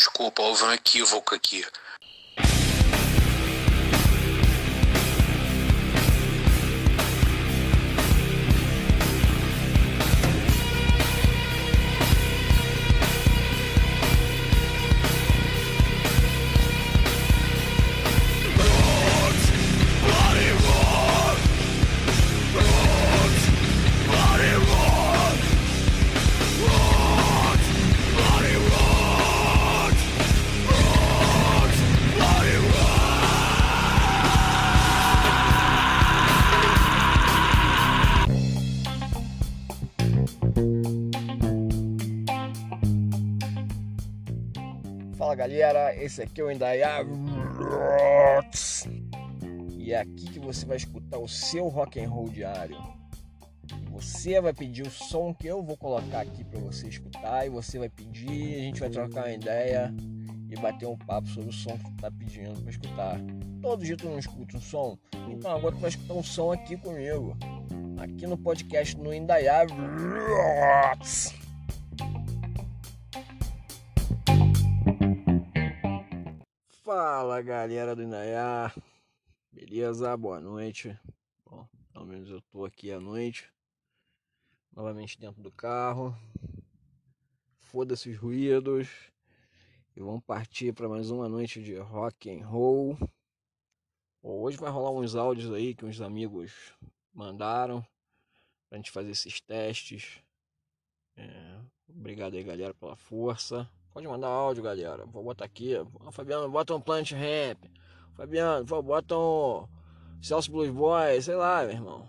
desculpa, houve um equívoco aqui. Galera, esse aqui é o Indaiá e é aqui que você vai escutar o seu rock and roll diário. Você vai pedir o som que eu vou colocar aqui para você escutar e você vai pedir, a gente vai trocar uma ideia e bater um papo sobre o som que tá pedindo para escutar. Todo dia tu não escuta um som, então agora tu vai escutar um som aqui comigo, aqui no podcast no Indaiá. Fala galera do Inaiá, beleza? Boa noite. Bom, pelo menos eu tô aqui à noite, novamente dentro do carro. Foda-se os ruídos e vamos partir para mais uma noite de rock and roll. Bom, hoje vai rolar uns áudios aí que uns amigos mandaram pra gente fazer esses testes. É, obrigado aí galera pela força. Pode mandar áudio, galera. Vou botar aqui. Fabiano, bota um Plant Rap. Fabiano, bota um Celso Blues Boy, sei lá, meu irmão.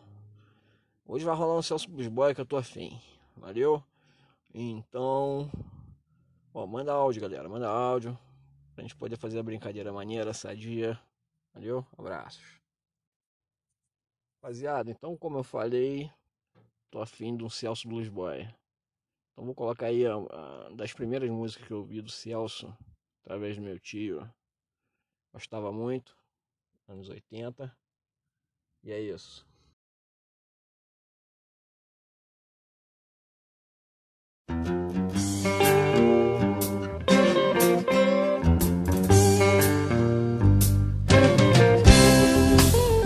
Hoje vai rolar um Celso Blues Boy que eu tô afim. Valeu? Então, ó, manda áudio, galera. Manda áudio. Pra gente poder fazer a brincadeira maneira, sadia. Valeu? Abraços. Rapaziada, então, como eu falei, tô afim de um Celso Blues Boy. Então vou colocar aí a, a, das primeiras músicas que eu ouvi do Celso, através do meu tio. Gostava muito, anos 80. E é isso.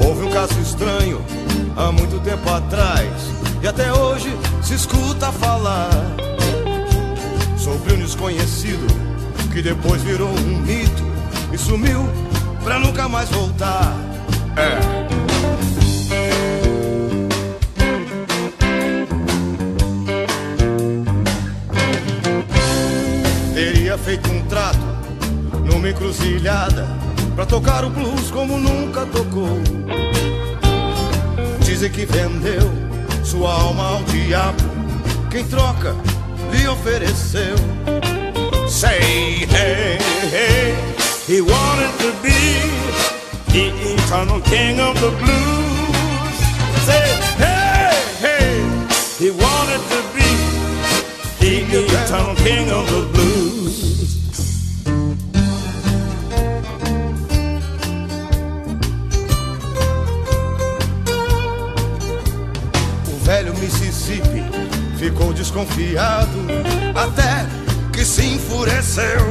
Houve um caso estranho há muito tempo atrás e até hoje se escuta falar sobre um desconhecido que depois virou um mito e sumiu pra nunca mais voltar. É. Teria feito um trato numa encruzilhada pra tocar o blues como nunca tocou. Dizem que vendeu sua alma ao diabo. Quem troca lhe ofereceu. Say hey, hey, he wanted to be the eternal king of the blues. Say hey, hey, he wanted to be the eternal king of the blues. Ficou desconfiado até que se enfureceu.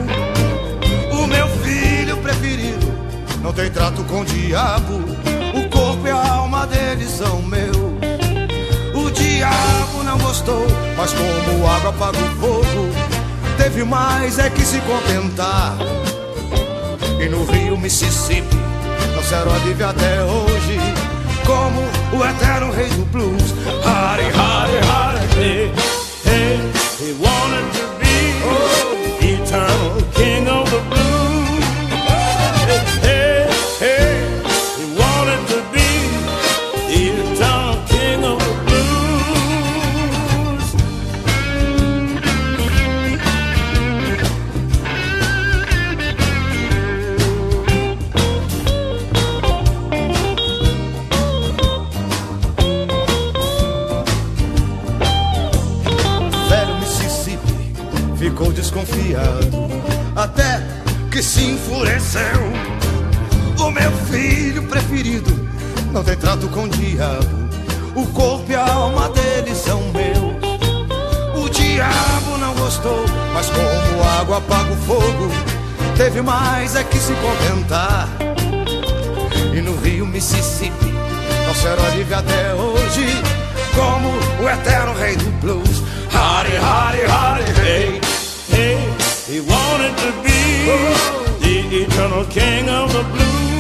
O meu filho preferido não tem trato com o diabo. O corpo e a alma dele são meu. O diabo não gostou, mas como água apaga o fogo, teve mais é que se contentar. E no rio Mississippi não se vive até hoje como o eterno rei do blues. Hardy, hardy, hardy, hey, hey, he wanted to be the eternal king of não tem trato com o diabo. O corpo e a alma dele são meus. O diabo não gostou, mas como água apaga o fogo, teve mais é que se contentar. E no rio Mississippi, nosso herói vive até hoje como o eterno rei do blues. Hardy, hardy, hardy, hey. Hey, he wanted to be the eternal king of the blues.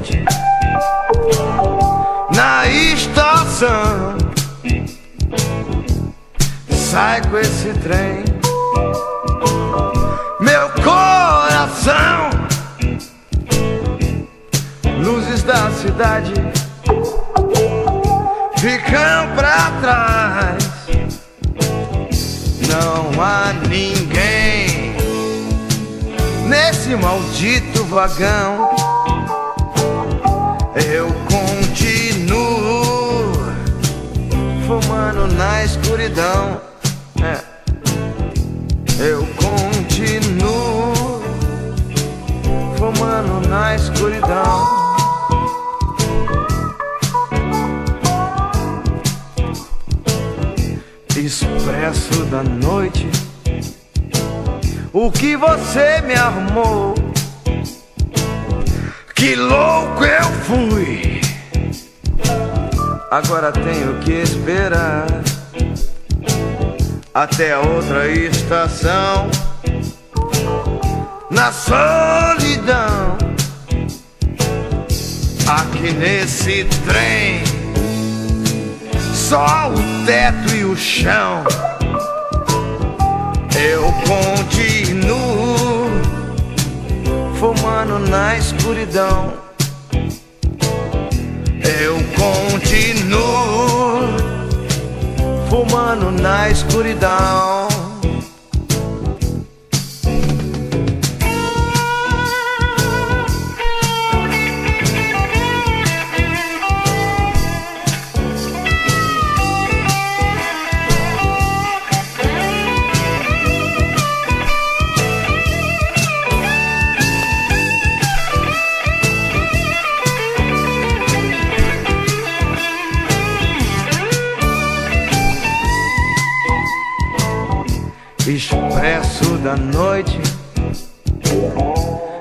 Noite na estação. Sai com esse trem, meu coração. Luzes da cidade ficam pra trás. Não há ninguém nesse maldito vagão. Eu continuo fumando na escuridão. É. Eu continuo fumando na escuridão. Expresso da noite. O que você me arrumou? Que louco eu fui. Agora tenho que esperar até outra estação. Na solidão, aqui nesse trem só o teto e o chão. Eu continuo fumando na escuridão. Eu continuo fumando na escuridão. Da noite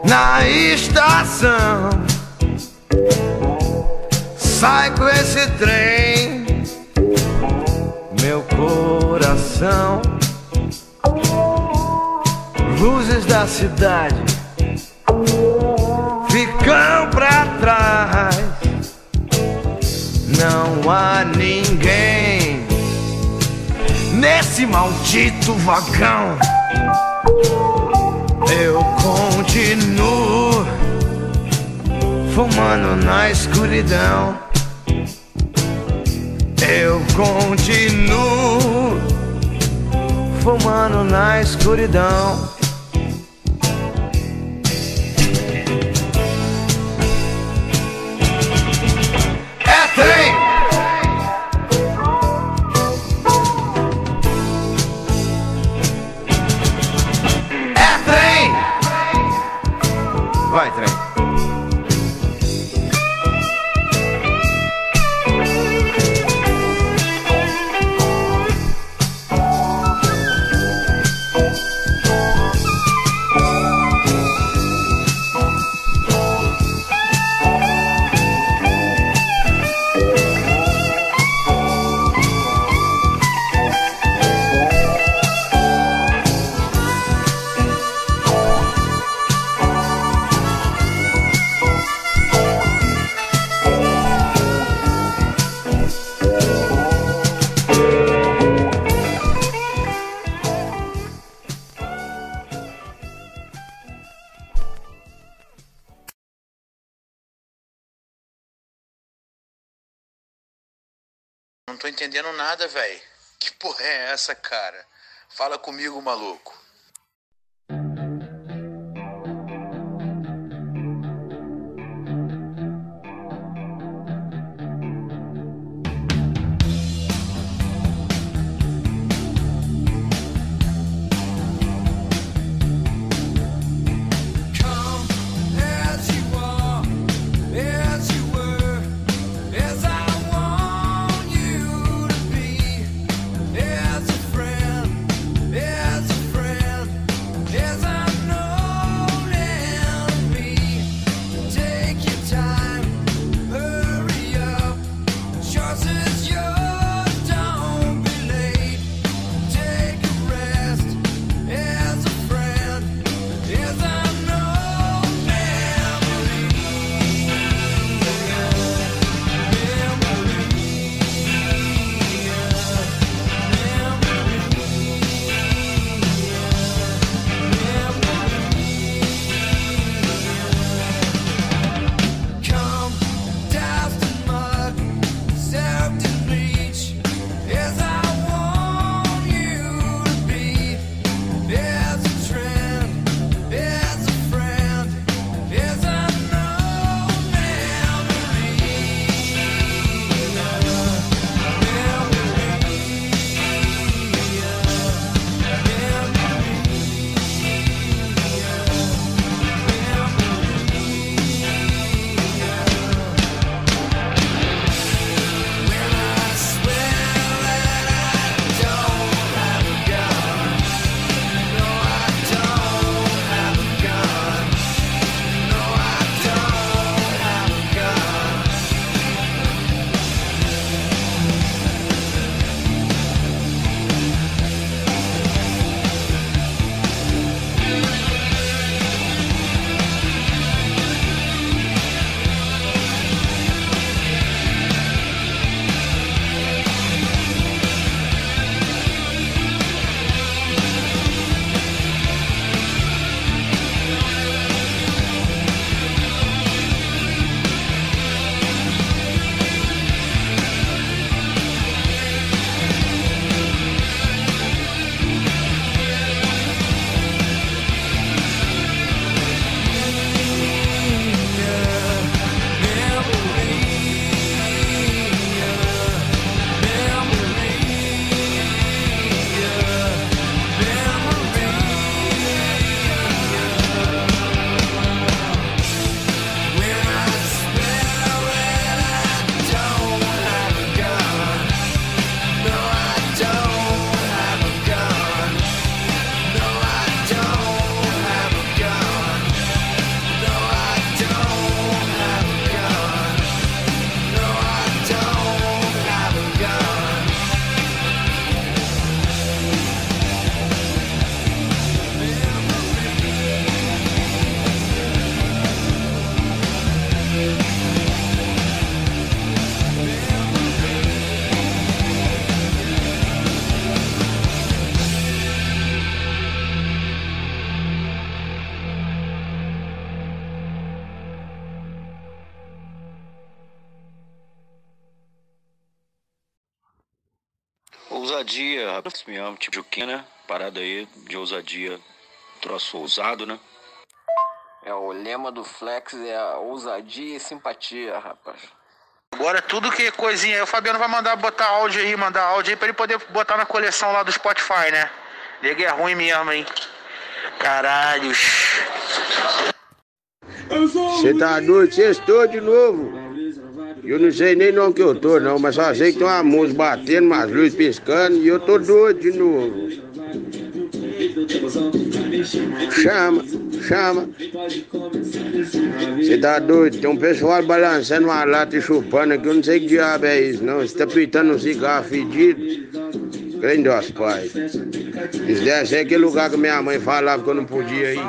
na estação. Sai com esse trem, meu coração. Luzes da cidade ficam pra trás. Não há ninguém nesse maldito vagão. Eu continuo fumando na escuridão. Eu continuo fumando na escuridão. Não tô entendendo nada, velho. Que porra é essa, cara? Fala comigo, maluco. Rapaz, me amo, tipo Juquinha, né? Parada aí de ousadia, troço ousado, né? É, o lema do Flex é a ousadia e simpatia, rapaz. Agora tudo que é coisinha aí, o Fabiano vai mandar botar áudio aí, mandar áudio aí pra ele poder botar na coleção lá do Spotify, né? Nego é ruim mesmo, hein? Caralhos. Você tá doido? Sextou de novo. Eu não sei nem onde que eu tô, não, mas só sei que tem uma música batendo, umas luzes piscando e eu tô doido de novo. Chama, chama. Você tá doido? Tem um pessoal balançando uma lata e chupando aqui, eu não sei que diabo é isso, não. Você tá pitando um cigarro fedido. Crê em Deus, pai. Isso deve ser aquele lugar que minha mãe falava que eu não podia ir.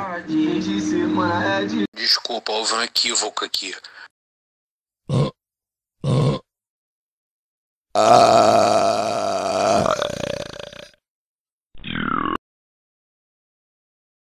Desculpa, houve um equívoco aqui. Uh